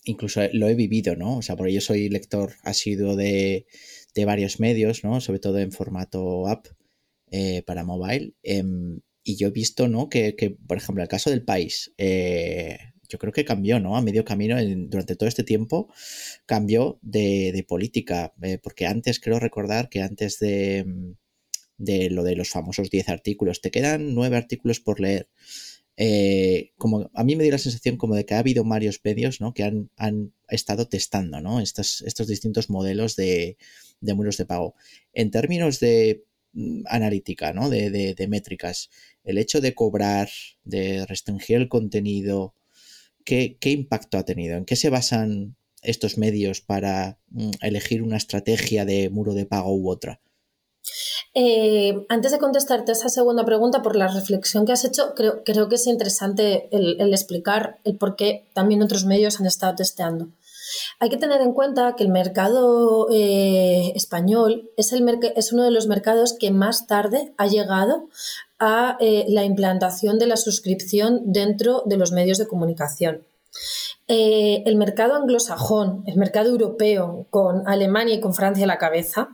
incluso lo he vivido, ¿no? O sea, por ello soy lector asiduo de, de varios medios, ¿no? Sobre todo en formato app para mobile. Em, y yo he visto, ¿no? Que, por ejemplo, el caso del país, yo creo que cambió, ¿no? A medio camino, durante todo este tiempo, cambió de, de política, porque antes, creo recordar que antes de, de lo de los famosos 10 artículos. Te quedan 9 artículos por leer. Eh, como a mí me dio la sensación como de que ha habido varios medios ¿no? que han, estado testando ¿no? estos, estos distintos modelos de, de, muros de pago. En términos de mm, analítica, ¿no? De, de, métricas, el hecho de cobrar, de restringir el contenido, ¿qué, ¿qué, impacto ha tenido? ¿En qué se basan estos medios para mm, elegir una estrategia de muro de pago u otra? Eh, antes de contestarte esa segunda pregunta, por la reflexión que has hecho, creo, que es interesante el, explicar el por qué también otros medios han estado testeando. Hay que tener en cuenta que el mercado eh, español es uno de los mercados que más tarde ha llegado a eh, la implantación de la suscripción dentro de los medios de comunicación. el mercado anglosajón, el mercado europeo, con Alemania y con Francia a la cabeza,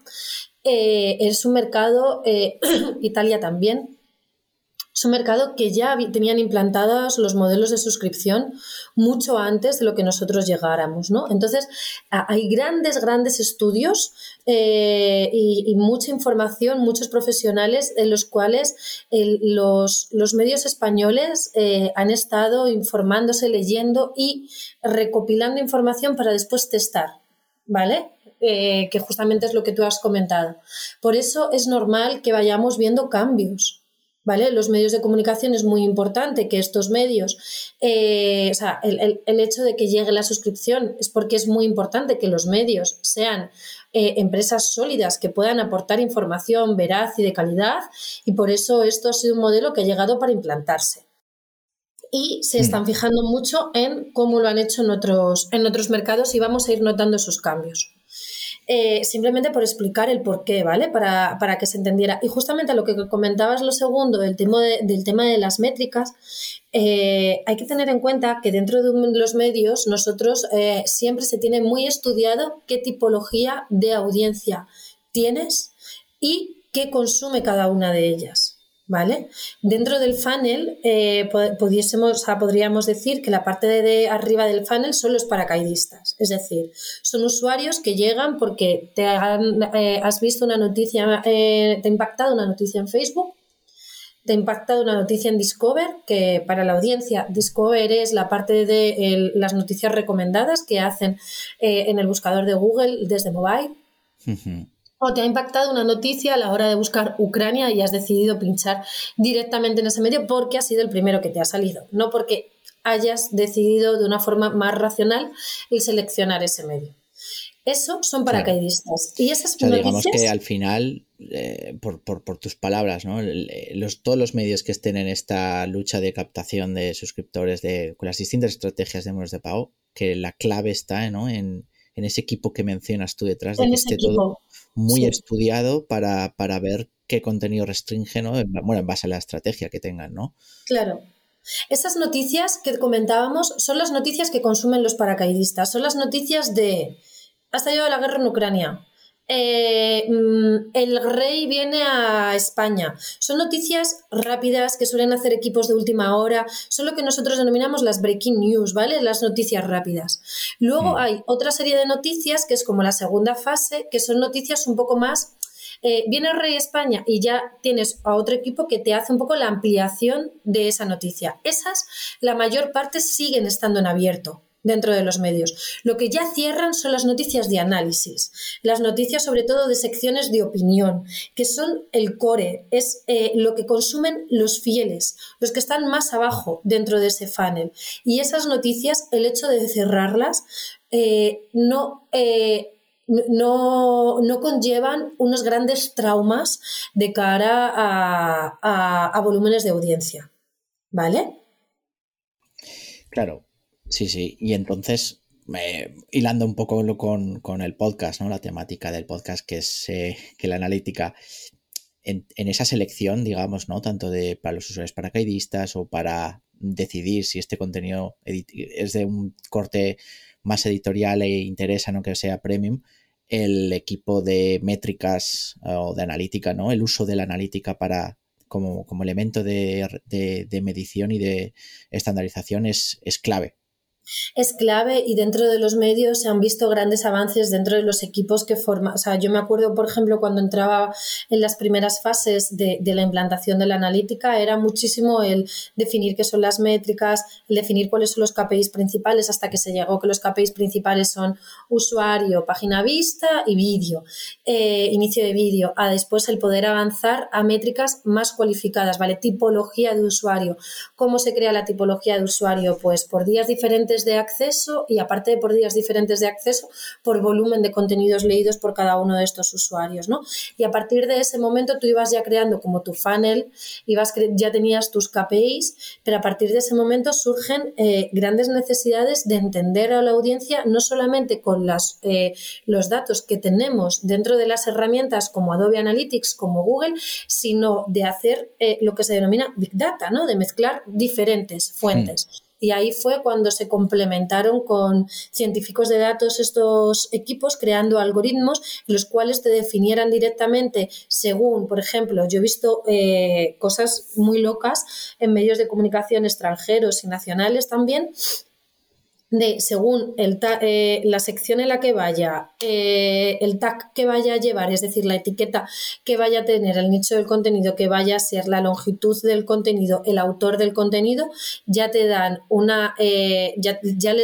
eh, es un mercado, eh, Italia también, es un mercado que ya tenían implantados los modelos de suscripción mucho antes de lo que nosotros llegáramos, ¿no? Entonces, hay grandes, grandes estudios eh, y, mucha información, muchos profesionales en los cuales los, medios españoles han estado informándose, leyendo y recopilando información para después testar, ¿vale? Eh, que justamente es lo que tú has comentado. Por eso es normal que vayamos viendo cambios. ¿vale? Los medios de comunicación es muy importante que estos medios, eh, o sea, el, hecho de que llegue la suscripción es porque es muy importante que los medios sean eh, empresas sólidas que puedan aportar información veraz y de calidad y por eso esto ha sido un modelo que ha llegado para implantarse. Y se mm. están fijando mucho en cómo lo han hecho en otros, en otros mercados y vamos a ir notando esos cambios. Eh, simplemente por explicar el por qué, ¿vale? Para, que se entendiera. Y justamente lo que comentabas lo segundo, del tema de, del tema de las métricas, eh, hay que tener en cuenta que dentro de los medios nosotros eh, siempre se tiene muy estudiado qué tipología de audiencia tienes y qué consume cada una de ellas. ¿Vale? Dentro del funnel eh, pudiésemos, podríamos decir que la parte de arriba del funnel son los paracaidistas, es decir, son usuarios que llegan porque te eh, has visto una noticia, eh, te ha impactado una noticia en Facebook, te ha impactado una noticia en Discover, que para la audiencia Discover es la parte de las noticias recomendadas que hacen en el buscador de Google desde mobile o te ha impactado una noticia a la hora de buscar Ucrania y has decidido pinchar directamente en ese medio porque ha sido el primero que te ha salido, no porque hayas decidido de una forma más racional el seleccionar ese medio. Eso son paracaidistas. Y esas o digamos que al final, eh, por, tus palabras, ¿no? Los, todos los medios que estén en esta lucha de captación de suscriptores de, con las distintas estrategias de modos de pago, que la clave está ¿no? en, en ese equipo que mencionas tú detrás, de que esté todo muy estudiado para, ver qué contenido restringe, ¿no? Bueno, en base a la estrategia que tengan, ¿no? Claro. Esas noticias que comentábamos son las noticias que consumen los paracaidistas, son las noticias de ha estallado la guerra en Ucrania, eh, mm, el rey viene a España. Son noticias rápidas que suelen hacer equipos de última hora. Son lo que nosotros denominamos las breaking news, ¿vale? Las noticias rápidas. Luego mm. hay otra serie de noticias que es como la segunda fase, que son noticias un poco más eh, viene el rey a España y ya tienes a otro equipo que te hace un poco la ampliación de esa noticia. Esas, la mayor parte siguen estando en abierto dentro de los medios. Lo que ya cierran son las noticias de análisis, las noticias sobre todo de secciones de opinión, que son el core, es eh, lo que consumen los fieles, los que están más abajo dentro de ese funnel. Y esas noticias, el hecho de cerrarlas, eh, no... Eh, no, no, conllevan unos grandes traumas de cara a, a volúmenes de audiencia. ¿Vale? Claro, Sí, sí. Y entonces, hilando un poco con, el podcast, ¿no? La temática del podcast, que es eh, que la analítica, en, esa selección, digamos, ¿no? Tanto de para los usuarios paracaidistas o para decidir si este contenido es de un corte más editorial e interesa, no que sea premium, el equipo de métricas o de analítica, ¿no? El uso de la analítica para como, como elemento de, de, medición y de estandarización es, es clave es clave y dentro de los medios se han visto grandes avances dentro de los equipos que forman. O sea, yo me acuerdo, por ejemplo, cuando entraba en las primeras fases de, la implantación de la analítica, era muchísimo el definir qué son las métricas, el definir cuáles son los KPIs principales, hasta que se llegó que los KPIs principales son usuario, página vista y vídeo, eh, inicio de vídeo, a después el poder avanzar a métricas más cualificadas, ¿vale? Tipología de usuario. ¿Cómo se crea la tipología de usuario? Pues por días diferentes de acceso y aparte de por días diferentes de acceso, por volumen de contenidos leídos por cada uno de estos usuarios, ¿no? Y a partir de ese momento tú ibas ya creando como tu funnel, ibas ya tenías tus KPIs, pero a partir de ese momento surgen eh, grandes necesidades de entender a la audiencia no solamente con eh, los datos que tenemos dentro de las herramientas como Adobe Analytics, como Google, sino de hacer eh, lo que se denomina Big Data, ¿no? De mezclar diferentes fuentes. Y ahí fue cuando se complementaron con científicos de datos estos equipos creando algoritmos los cuales te definieran directamente según, por ejemplo, yo he visto eh, cosas muy locas en medios de comunicación extranjeros y nacionales también, de según el eh, la sección en la que vaya, eh, el tag que vaya a llevar, es decir, la etiqueta que vaya a tener, el nicho del contenido que vaya a ser, la longitud del contenido, el autor del contenido, ya te dan una, eh, ya, le,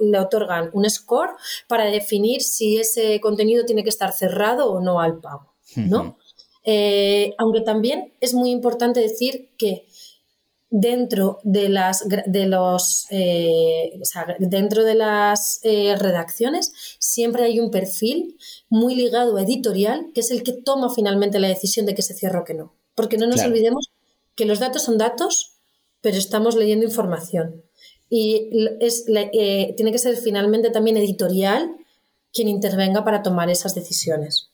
le, otorgan un score para definir si ese contenido tiene que estar cerrado o no al pago, ¿no? aunque también es muy importante decir que dentro de las de los eh, dentro de las eh, redacciones siempre hay un perfil muy ligado a editorial que es el que toma finalmente la decisión de que se cierra o que no. Porque no nos olvidemos que los datos son datos pero estamos leyendo información. Y es, eh, tiene que ser finalmente también editorial quien intervenga para tomar esas decisiones.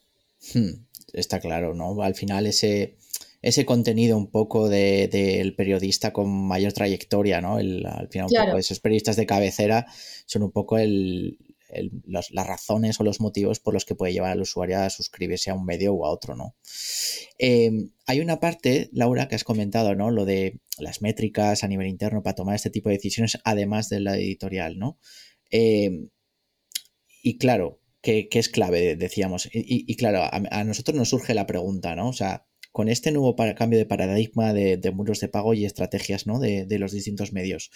Hmm, está claro no al final ese ese contenido un poco del de, periodista con mayor trayectoria, ¿no? El, al final, un poco esos periodistas de cabecera son un poco el, las razones o los motivos por los que puede llevar al usuario a suscribirse a un medio o a otro, ¿no? Em, hay una parte, Laura, que has comentado, ¿no? Lo de las métricas a nivel interno para tomar este tipo de decisiones, además de la editorial, ¿no? Em, y claro, que, es clave, decíamos. Y, claro, a, a, nosotros nos surge la pregunta, ¿no? O sea, con este nuevo cambio de paradigma de, muros de pago y estrategias ¿no? de, los distintos medios,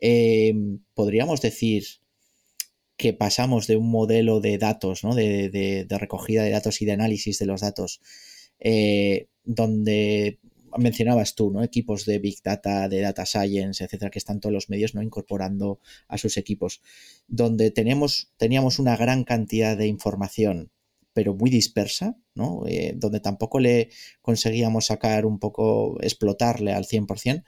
eh, podríamos decir que pasamos de un modelo de datos, ¿no? de, recogida de datos y de análisis de los datos, eh, donde mencionabas tú, ¿no? Equipos de Big Data, de Data Science, etcétera, que están todos los medios, ¿no? Incorporando a sus equipos. Donde tenemos, teníamos una gran cantidad de información pero muy dispersa, ¿no? Eh, donde tampoco le conseguíamos sacar un poco, explotarle al 100%.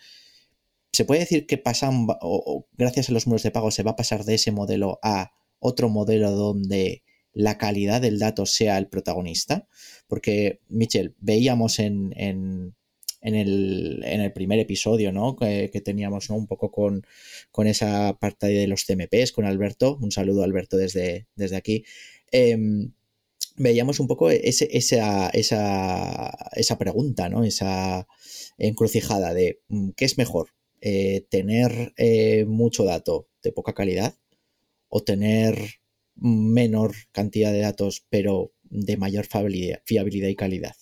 Se puede decir que pasan, o, gracias a los muros de pago se va a pasar de ese modelo a otro modelo donde la calidad del dato sea el protagonista, porque, Michel, veíamos en, en, el, primer episodio, ¿no? Que, teníamos. Un poco con, con, esa parte de los CMPs, con Alberto, un saludo Alberto desde, desde aquí, em, veíamos un poco esa, esa, esa, pregunta, ¿no? Esa encrucijada de mm, ¿qué es mejor? Eh, ¿Tener eh, mucho dato de poca calidad o tener menor cantidad de datos pero de mayor fiabilidad, y calidad?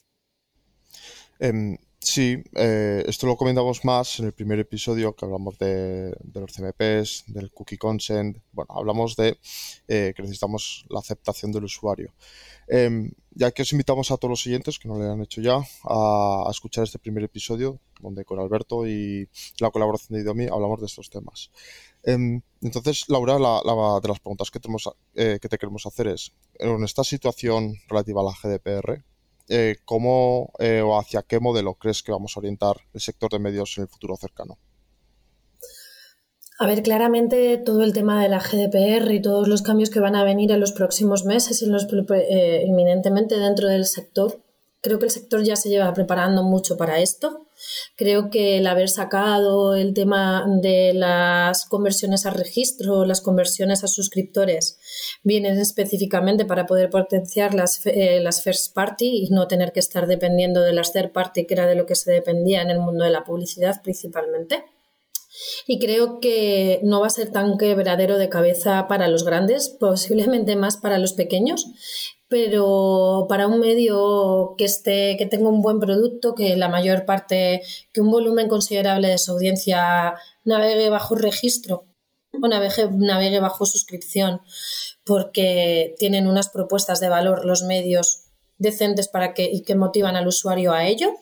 Em, sí, eh, esto lo comentamos más en el primer episodio que hablamos de, los CMPs, del cookie consent. Bueno, hablamos de que necesitamos la aceptación del usuario. Em, ya que os invitamos a todos los siguientes que no le han hecho ya a, escuchar este primer episodio, donde con Alberto y la colaboración de Idomi hablamos de estos temas. Em, entonces, Laura, la, de las preguntas que, tenemos, eh, que te queremos hacer es, en esta situación relativa a la GDPR, eh, ¿cómo eh, o hacia qué modelo crees que vamos a orientar el sector de medios en el futuro cercano? A ver, claramente todo el tema de la GDPR y todos los cambios que van a venir en los próximos meses y los, eh, inminentemente dentro del sector, creo que el sector ya se lleva preparando mucho para esto. Creo que el haber sacado el tema de las conversiones a registro, las conversiones a suscriptores, vienen específicamente para poder potenciar las, eh, las first party y no tener que estar dependiendo de las third party, que era de lo que se dependía en el mundo de la publicidad principalmente. Y creo que no va a ser tan quebradero de cabeza para los grandes, posiblemente más para los pequeños, pero para un medio que esté, que tenga un buen producto, que la mayor parte, que un volumen considerable de su audiencia navegue bajo registro o navegue, navegue bajo suscripción, porque tienen unas propuestas de valor los medios decentes para que, y que motivan al usuario a ello,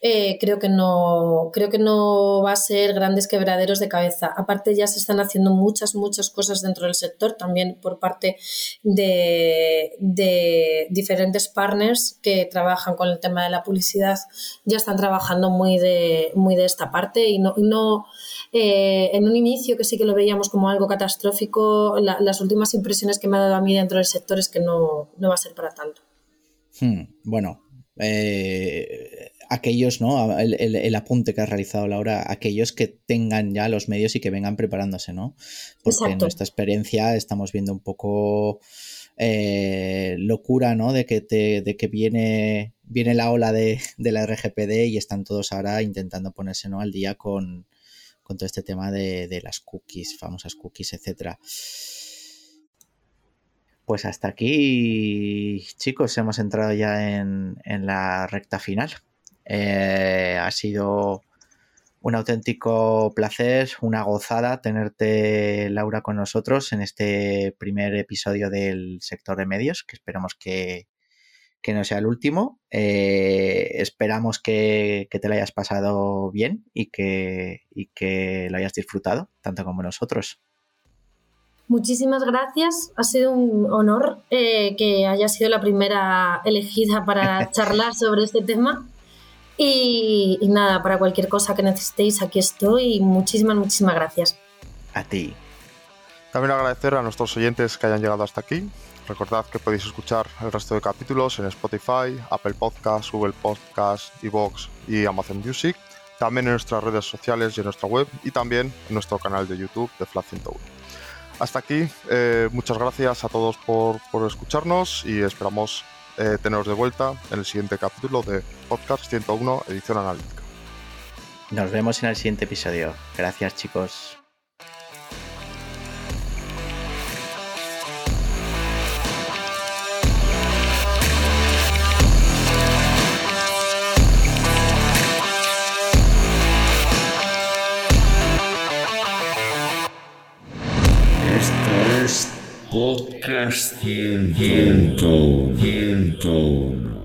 eh, creo, que no, creo que no va a ser grandes quebraderos de cabeza. Aparte ya se están haciendo muchas, muchas cosas dentro del sector, también por parte de, de diferentes partners que trabajan con el tema de la publicidad, ya están trabajando muy de, muy de esta parte y no, no eh, en un inicio que sí que lo veíamos como algo catastrófico, las últimas impresiones que me ha dado a mí dentro del sector es que no, no va a ser para tanto. Hmm, bueno, eh, aquellos, ¿no? El, apunte que ha realizado Laura, aquellos que tengan ya los medios y que vengan preparándose, ¿no? Porque en nuestra experiencia estamos viendo un poco eh, locura, ¿no? De que, te, de que viene, viene la ola de, la RGPD y están todos ahora intentando ponerse ¿no? al día con, con todo este tema de, las cookies, famosas cookies, etcétera. Pues hasta aquí, chicos, hemos entrado ya en, la recta final. Eh, ha sido un auténtico placer, una gozada tenerte, Laura, con nosotros en este primer episodio del sector de medios, que esperamos que, no sea el último. Eh, esperamos que, te lo hayas pasado bien y que, que lo hayas disfrutado, tanto como nosotros. Muchísimas gracias. Ha sido un honor eh, que haya sido la primera elegida para charlar sobre este tema. Y, nada, para cualquier cosa que necesitéis, aquí estoy. Muchísimas, muchísimas gracias. A ti. También agradecer a nuestros oyentes que hayan llegado hasta aquí. Recordad que podéis escuchar el resto de capítulos en Spotify, Apple Podcasts, Google Podcasts, Evox y Amazon Music. También en nuestras redes sociales y en nuestra web y también en nuestro canal de YouTube de Flat 101. Hasta aquí, eh, muchas gracias a todos por, por escucharnos y esperamos eh, teneros de vuelta en el siguiente capítulo de Podcast 101, edición analítica. Nos vemos en el siguiente episodio. Gracias chicos. Podcast 100. 100.